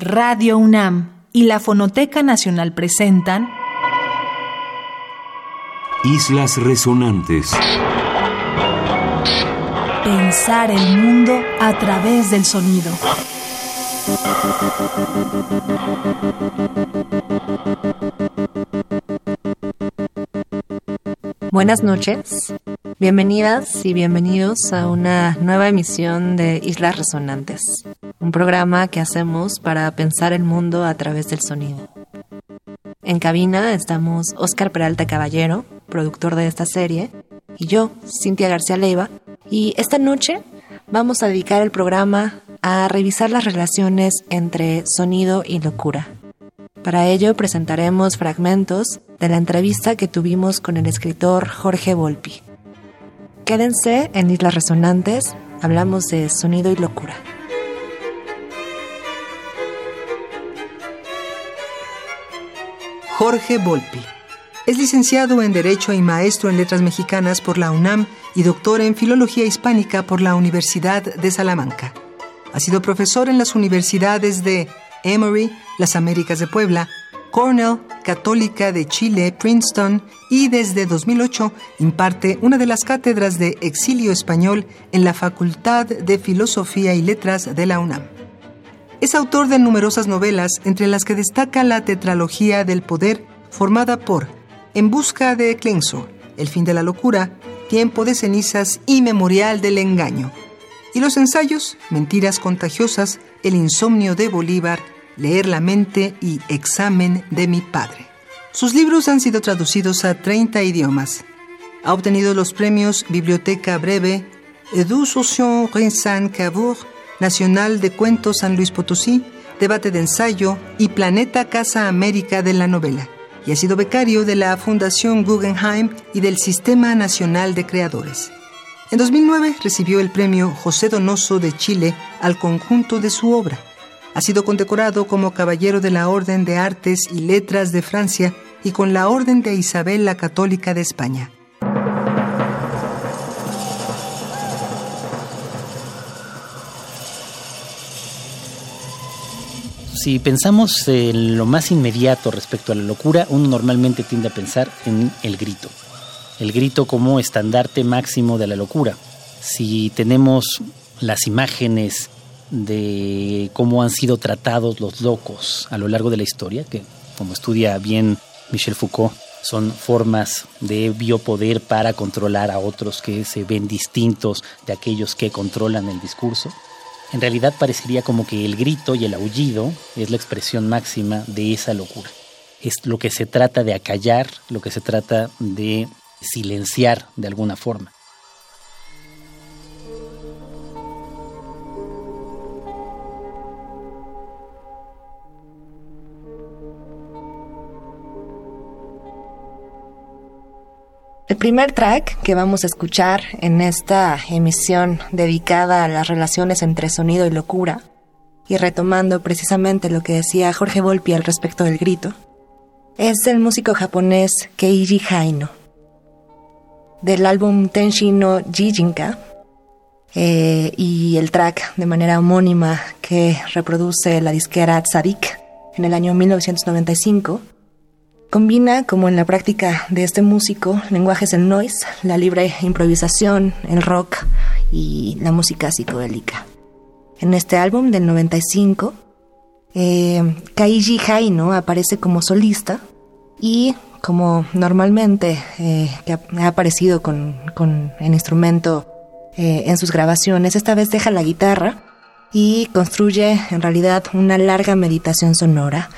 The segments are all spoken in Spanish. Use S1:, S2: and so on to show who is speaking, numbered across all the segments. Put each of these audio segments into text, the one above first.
S1: Radio UNAM y la Fonoteca Nacional presentan
S2: Islas Resonantes.
S1: Pensar el mundo a través del sonido.
S3: Buenas noches, bienvenidas y bienvenidos a una nueva emisión de Islas Resonantes, un programa que hacemos para pensar el mundo a través del sonido. En cabina estamos Oscar Peralta Caballero, productor de esta serie, y yo, Cintia García Leiva, y esta noche vamos a dedicar el programa a revisar las relaciones entre sonido y locura. Para ello presentaremos fragmentos de la entrevista que tuvimos con el escritor Jorge Volpi. Quédense en Islas Resonantes, hablamos de sonido y locura.
S4: Jorge Volpi. Es licenciado en Derecho y maestro en Letras Mexicanas por la UNAM y doctor en Filología Hispánica por la Universidad de Salamanca. Ha sido profesor en las universidades de Emory, las Américas de Puebla, Cornell, Católica de Chile, Princeton y desde 2008 imparte una de las cátedras de exilio español en la Facultad de Filosofía y Letras de la UNAM. Es autor de numerosas novelas, entre las que destaca la tetralogía del poder formada por En busca de Klensor, El fin de la locura, Tiempo de cenizas y Memorial del engaño. Y los ensayos, Mentiras contagiosas, El insomnio de Bolívar, Leer la mente y Examen de mi padre. Sus libros han sido traducidos a 30 idiomas. Ha obtenido los premios Biblioteca Breve, Education Rensan Cavour, Nacional de Cuentos San Luis Potosí, Debate de Ensayo y Planeta Casa América de la Novela. Y ha sido becario de la Fundación Guggenheim y del Sistema Nacional de Creadores. En 2009 recibió el premio José Donoso de Chile al conjunto de su obra. Ha sido condecorado como Caballero de la Orden de Artes y Letras de Francia y con la Orden de Isabel la Católica de España.
S5: Si pensamos en lo más inmediato respecto a la locura, uno normalmente tiende a pensar en el grito. El grito como estandarte máximo de la locura. Si tenemos las imágenes de cómo han sido tratados los locos a lo largo de la historia, que como estudia bien Michel Foucault, son formas de biopoder para controlar a otros que se ven distintos de aquellos que controlan el discurso. En realidad parecería como que el grito y el aullido es la expresión máxima de esa locura. Es lo que se trata de acallar, lo que se trata de silenciar de alguna forma.
S3: Primer track que vamos a escuchar en esta emisión dedicada a las relaciones entre sonido y locura, y retomando precisamente lo que decía Jorge Volpi al respecto del grito, es del músico japonés Keiji Haino, del álbum Tenshi no Jijinka, eh, y el track de manera homónima que reproduce la disquera Tzadik en el año 1995 Combina, como en la práctica de este músico, lenguajes del noise, la libre improvisación, el rock y la música psicodélica. En este álbum del 95, eh, Kaiji Haino aparece como solista y como normalmente eh, que ha aparecido con, con el instrumento eh, en sus grabaciones, esta vez deja la guitarra y construye en realidad una larga meditación sonora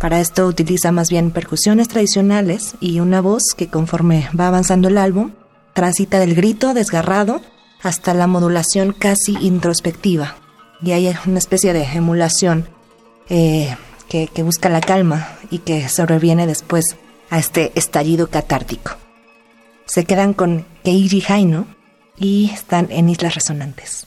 S3: para esto utiliza más bien percusiones tradicionales y una voz que conforme va avanzando el álbum, transita del grito desgarrado hasta la modulación casi introspectiva. Y hay una especie de emulación eh, que, que, busca la calma y que sobreviene después a este estallido catártico. Se quedan con Keiji Haino y están en Islas Resonantes.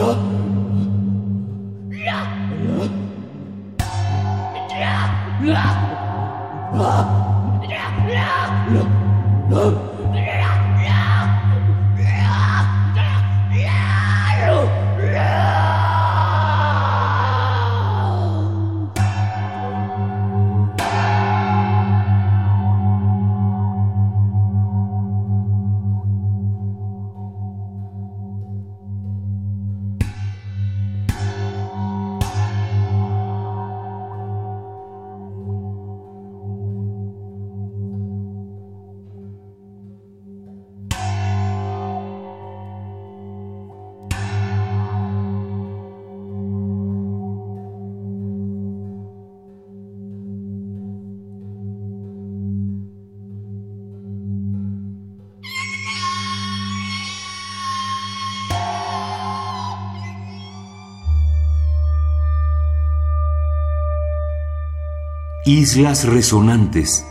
S2: Look Islas Resonantes.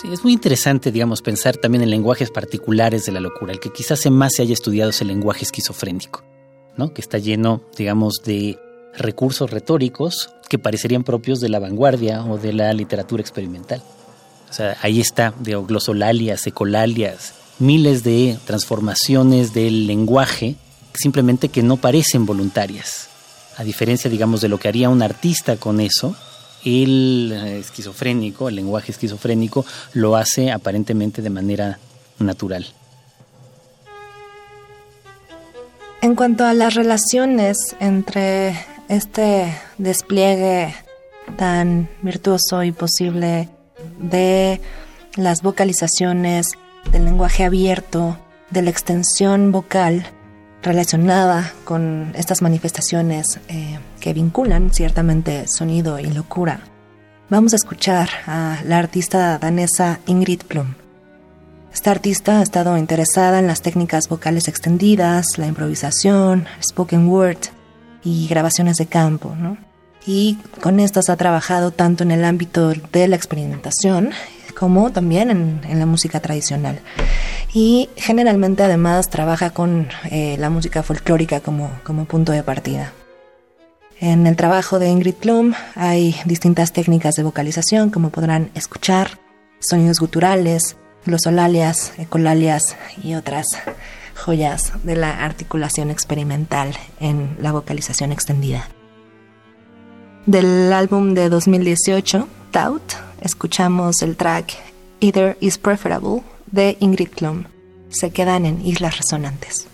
S5: Sí, es muy interesante, digamos, pensar también en lenguajes particulares de la locura. El que quizás más se haya estudiado es el lenguaje esquizofrénico, ¿no? Que está lleno, digamos, de recursos retóricos que parecerían propios de la vanguardia o de la literatura experimental. O sea, ahí está, de glosolalias, ecolalias, miles de transformaciones del lenguaje simplemente que no parecen voluntarias. A diferencia, digamos, de lo que haría un artista con eso, el eh, esquizofrénico, el lenguaje esquizofrénico, lo hace aparentemente de manera natural.
S3: En cuanto a las relaciones entre este despliegue tan virtuoso y posible de las vocalizaciones del lenguaje abierto, de la extensión vocal relacionada con estas manifestaciones eh, que vinculan ciertamente sonido y locura. Vamos a escuchar a la artista danesa Ingrid Plum. Esta artista ha estado interesada en las técnicas vocales extendidas, la improvisación, spoken word y grabaciones de campo, Y con estas ha trabajado tanto en el ámbito de la experimentación como también en, la música tradicional. Y generalmente además trabaja con eh, la música folclórica como, como punto de partida. En el trabajo de Ingrid Plum hay distintas técnicas de vocalización, como podrán escuchar, sonidos guturales, glosolalias, ecolalias y otras joyas de la articulación experimental en la vocalización extendida. Del álbum de 2018, Tout, escuchamos el track Either is Preferable de Ingrid Klum. Se quedan en Islas Resonantes.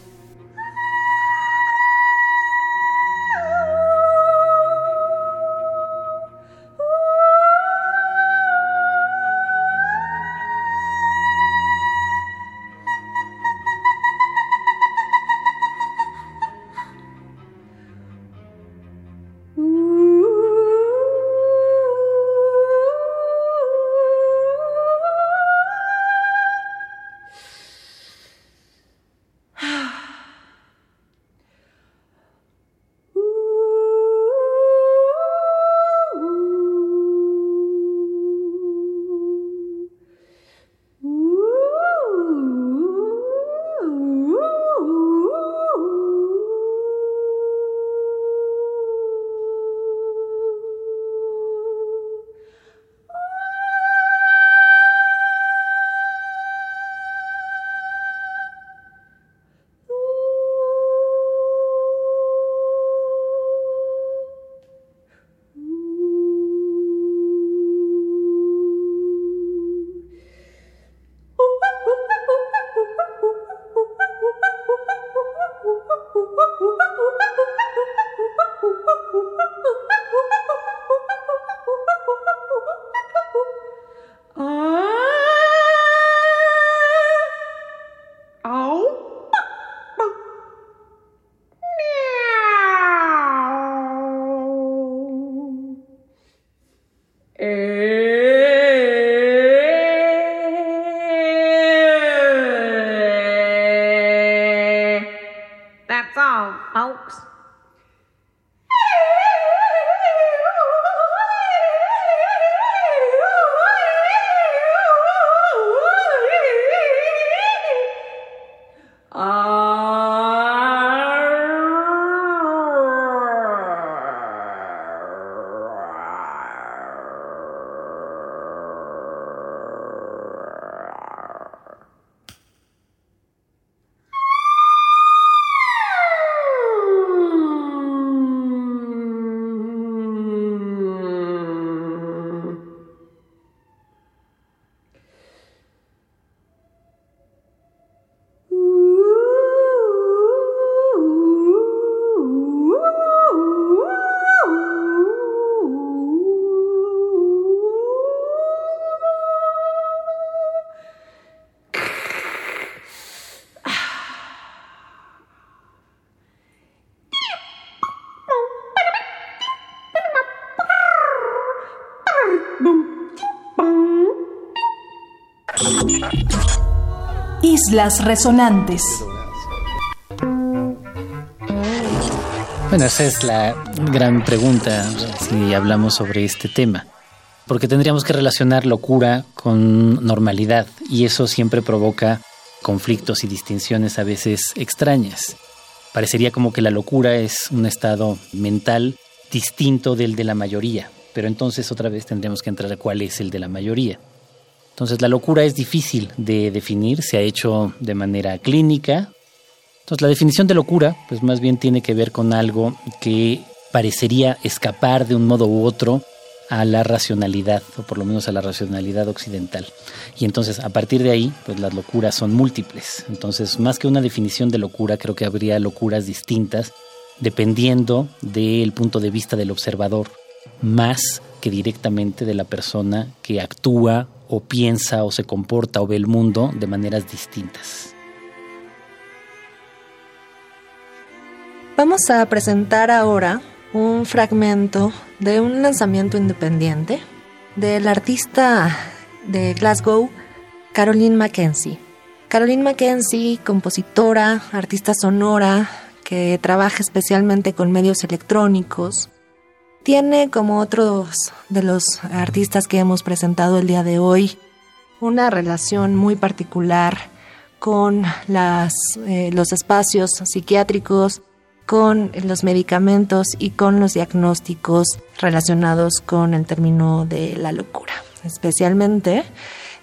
S1: Islas Resonantes.
S5: Bueno, esa es la gran pregunta si hablamos sobre este tema, porque tendríamos que relacionar locura con normalidad y eso siempre provoca conflictos y distinciones a veces extrañas. Parecería como que la locura es un estado mental distinto del de la mayoría, pero entonces otra vez tendríamos que entrar a cuál es el de la mayoría. Entonces la locura es difícil de definir, se ha hecho de manera clínica. Entonces la definición de locura, pues más bien tiene que ver con algo que parecería escapar de un modo u otro a la racionalidad, o por lo menos a la racionalidad occidental. Y entonces a partir de ahí, pues las locuras son múltiples. Entonces, más que una definición de locura, creo que habría locuras distintas dependiendo del punto de vista del observador, más que directamente de la persona que actúa o piensa o se comporta o ve el mundo de maneras distintas.
S3: Vamos a presentar ahora un fragmento de un lanzamiento independiente del artista de Glasgow, Caroline Mackenzie. Caroline Mackenzie, compositora, artista sonora, que trabaja especialmente con medios electrónicos, tiene, como otros de los artistas que hemos presentado el día de hoy, una relación muy particular con las, eh, los espacios psiquiátricos, con los medicamentos y con los diagnósticos relacionados con el término de la locura. Especialmente,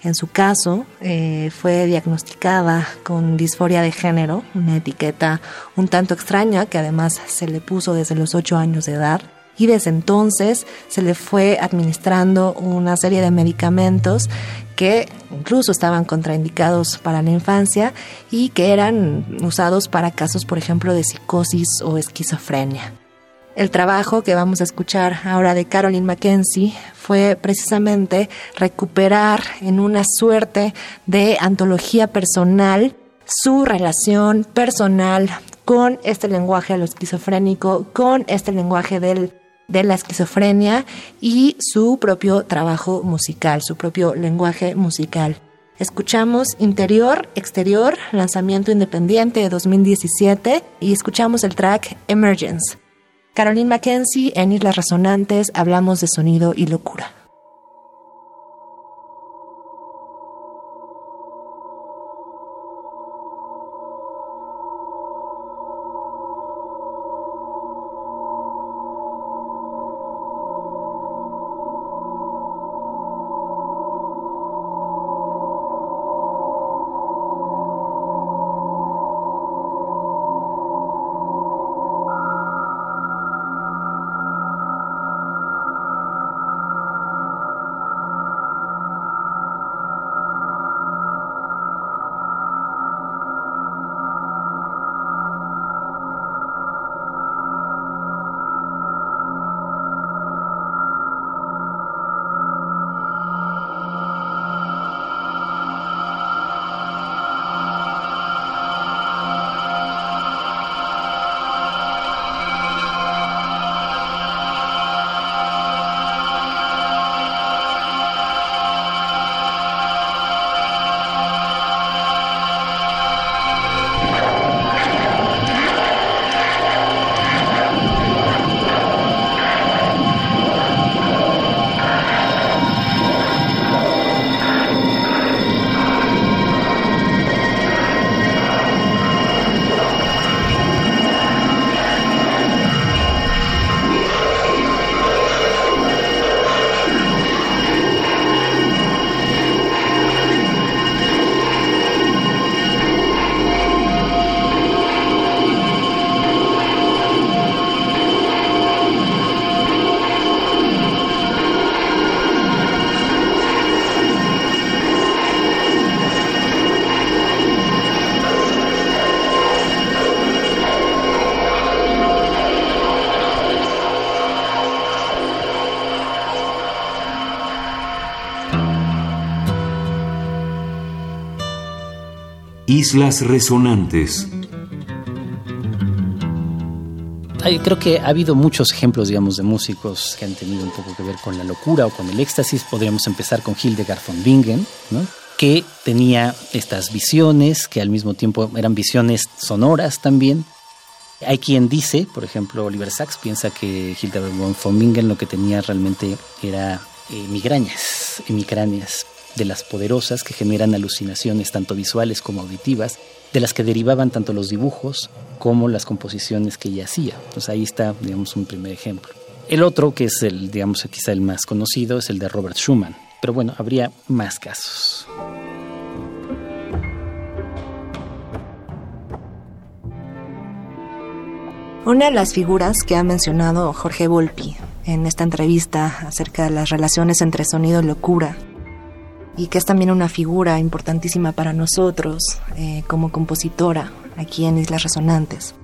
S3: en su caso, eh, fue diagnosticada con disforia de género, una etiqueta un tanto extraña que además se le puso desde los ocho años de edad y desde entonces se le fue administrando una serie de medicamentos que incluso estaban contraindicados para la infancia y que eran usados para casos, por ejemplo, de psicosis o esquizofrenia. El trabajo que vamos a escuchar ahora de Caroline Mackenzie fue precisamente recuperar en una suerte de antología personal su relación personal con este lenguaje a lo esquizofrénico, con este lenguaje del de la esquizofrenia y su propio trabajo musical, su propio lenguaje musical. Escuchamos Interior, Exterior, lanzamiento independiente de 2017 y escuchamos el track Emergence. Caroline Mackenzie en Islas Resonantes hablamos de sonido y locura.
S2: Islas Resonantes.
S5: creo que ha habido muchos ejemplos, digamos, de músicos que han tenido un poco que ver con la locura o con el éxtasis. Podríamos empezar con Hildegard von Bingen, que tenía estas visiones, que al mismo tiempo eran visiones sonoras también. Hay quien dice, por ejemplo, Oliver Sacks piensa que Hildegard von Bingen lo que tenía realmente era eh, migrañas, migrañas de las poderosas que generan alucinaciones tanto visuales como auditivas, de las que derivaban tanto los dibujos como las composiciones que ella hacía. Entonces ahí está, digamos, un primer ejemplo. El otro, que es el, digamos, quizá el más conocido, es el de Robert Schumann. Pero bueno, habría más casos.
S3: Una de las figuras que ha mencionado Jorge Volpi en esta entrevista acerca de las relaciones entre sonido y locura y que es también una figura importantísima para nosotros eh, como compositora aquí en Islas Resonantes.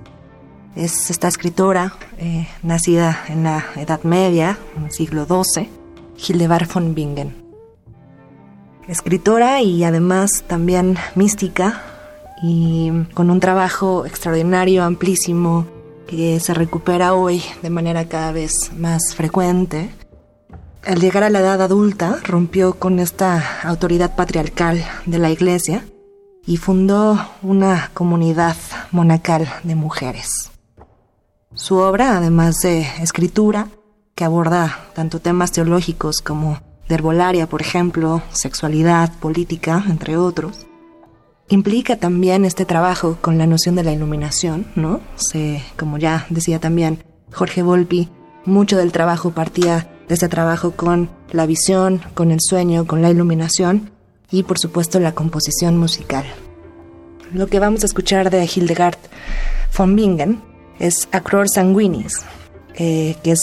S3: Es esta escritora eh, nacida en la Edad Media, en el siglo XII, Hildegard von Bingen. Escritora y además también mística y con un trabajo extraordinario, amplísimo, que se recupera hoy de manera cada vez más frecuente al llegar a la edad adulta, rompió con esta autoridad patriarcal de la iglesia y fundó una comunidad monacal de mujeres. Su obra, además de escritura, que aborda tanto temas teológicos como de herbolaria, por ejemplo, sexualidad, política, entre otros, implica también este trabajo con la noción de la iluminación, ¿no? Se, como ya decía también Jorge Volpi, mucho del trabajo partía de este trabajo con la visión, con el sueño, con la iluminación y por supuesto la composición musical. Lo que vamos a escuchar de Hildegard von Bingen es Acror Sanguinis, eh, que es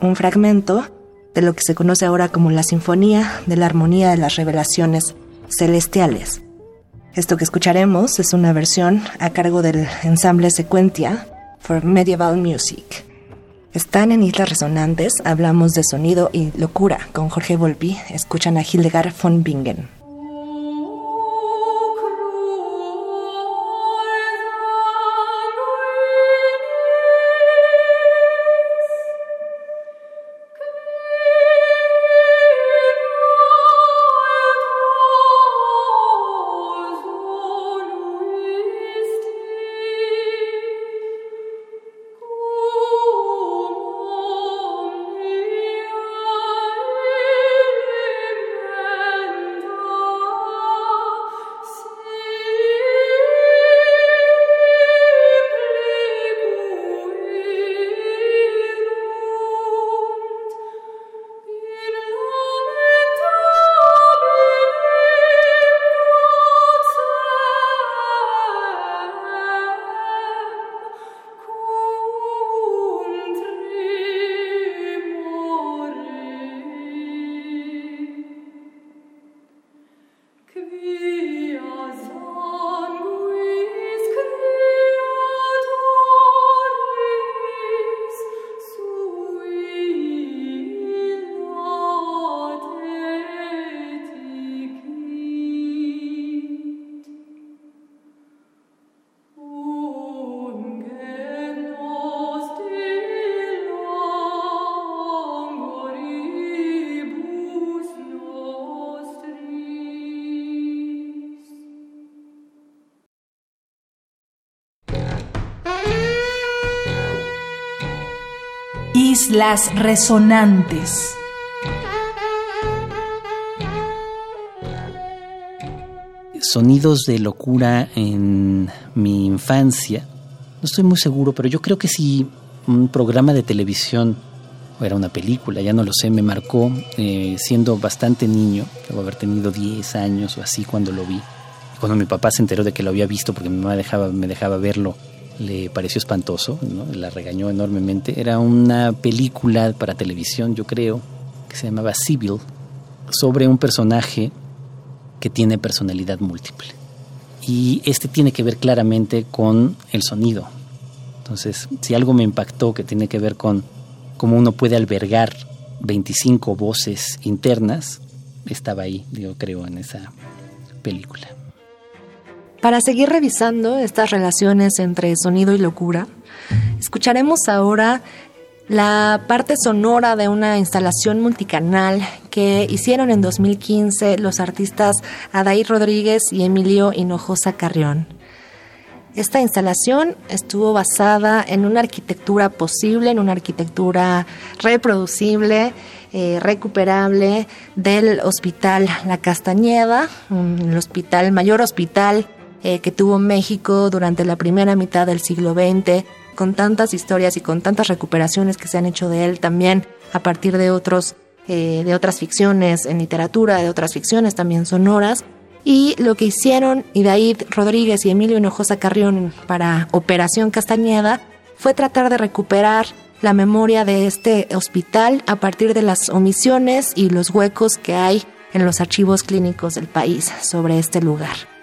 S3: un fragmento de lo que se conoce ahora como la Sinfonía de la Armonía de las Revelaciones Celestiales. Esto que escucharemos es una versión a cargo del ensamble Sequentia for Medieval Music. Están en Islas Resonantes, hablamos de sonido y locura con Jorge Volpi, escuchan a Hildegard von Bingen.
S1: Islas Resonantes.
S5: Sonidos de locura en mi infancia. No estoy muy seguro, pero yo creo que si un programa de televisión o era una película, ya no lo sé, me marcó eh, siendo bastante niño, debo haber tenido 10 años o así cuando lo vi. Cuando mi papá se enteró de que lo había visto, porque mi mamá me dejaba verlo le pareció espantoso, la regañó enormemente. Era una película para televisión, yo creo, que se llamaba Civil, sobre un personaje que tiene personalidad múltiple. Y este tiene que ver claramente con el sonido. Entonces, si algo me impactó que tiene que ver con cómo uno puede albergar 25 voces internas, estaba ahí, yo creo, en esa película.
S3: Para seguir revisando estas relaciones entre sonido y locura, escucharemos ahora la parte sonora de una instalación multicanal que hicieron en 2015 los artistas Adair Rodríguez y Emilio Hinojosa Carrión. Esta instalación estuvo basada en una arquitectura posible, en una arquitectura reproducible, eh, recuperable del Hospital La Castañeda, el hospital, mayor hospital eh, que tuvo México durante la primera mitad del siglo XX, con tantas historias y con tantas recuperaciones que se han hecho de él también a partir de otros eh, de otras ficciones en literatura, de otras ficciones también sonoras. Y lo que hicieron Idaid Rodríguez y Emilio Hinojosa Carrión para Operación Castañeda fue tratar de recuperar la memoria de este hospital a partir de las omisiones y los huecos que hay en los archivos clínicos del país sobre este lugar.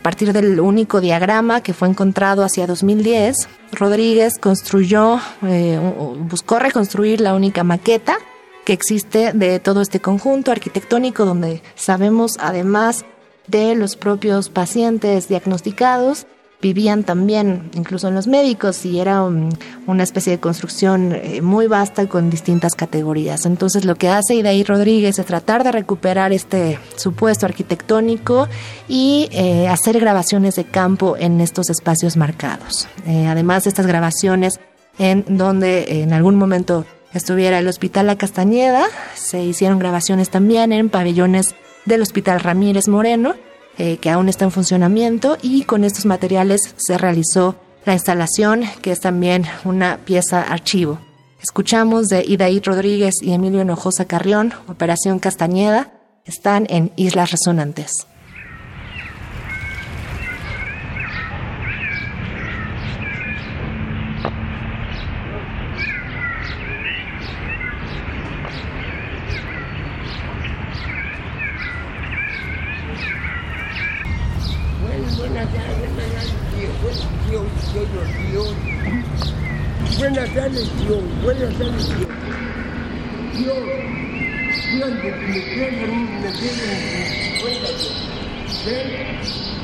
S3: A partir del único diagrama que fue encontrado hacia 2010, Rodríguez construyó, eh, buscó reconstruir la única maqueta que existe de todo este conjunto arquitectónico donde sabemos además de los propios pacientes diagnosticados vivían también, incluso en los médicos, y era una especie de construcción eh, muy vasta con distintas categorías. Entonces lo que hace Idaí Rodríguez es tratar de recuperar este supuesto arquitectónico y eh, hacer grabaciones de campo en estos espacios marcados. Eh, además de estas grabaciones en donde en algún momento estuviera el Hospital La Castañeda, se hicieron grabaciones también en pabellones del Hospital Ramírez Moreno, eh, que aún está en funcionamiento y con estos materiales se realizó la instalación, que es también una pieza archivo. Escuchamos de Idaí Rodríguez y Emilio Hinojosa Carrión, Operación Castañeda, están en Islas Resonantes.
S6: Dios. Buenas tardes, Dios. Dios, Dios, me queda, me queda, cuenta, Dios.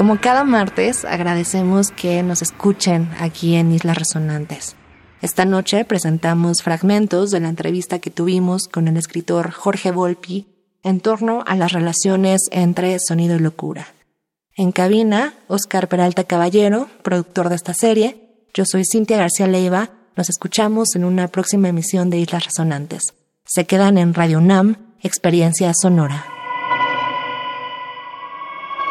S3: Como cada martes, agradecemos que nos escuchen aquí en Islas Resonantes. Esta noche presentamos fragmentos de la entrevista que tuvimos con el escritor Jorge Volpi en torno a las relaciones entre sonido y locura. En cabina, Oscar Peralta Caballero, productor de esta serie. Yo soy Cintia García Leiva. Nos escuchamos en una próxima emisión de Islas Resonantes. Se quedan en Radio UNAM, Experiencia Sonora.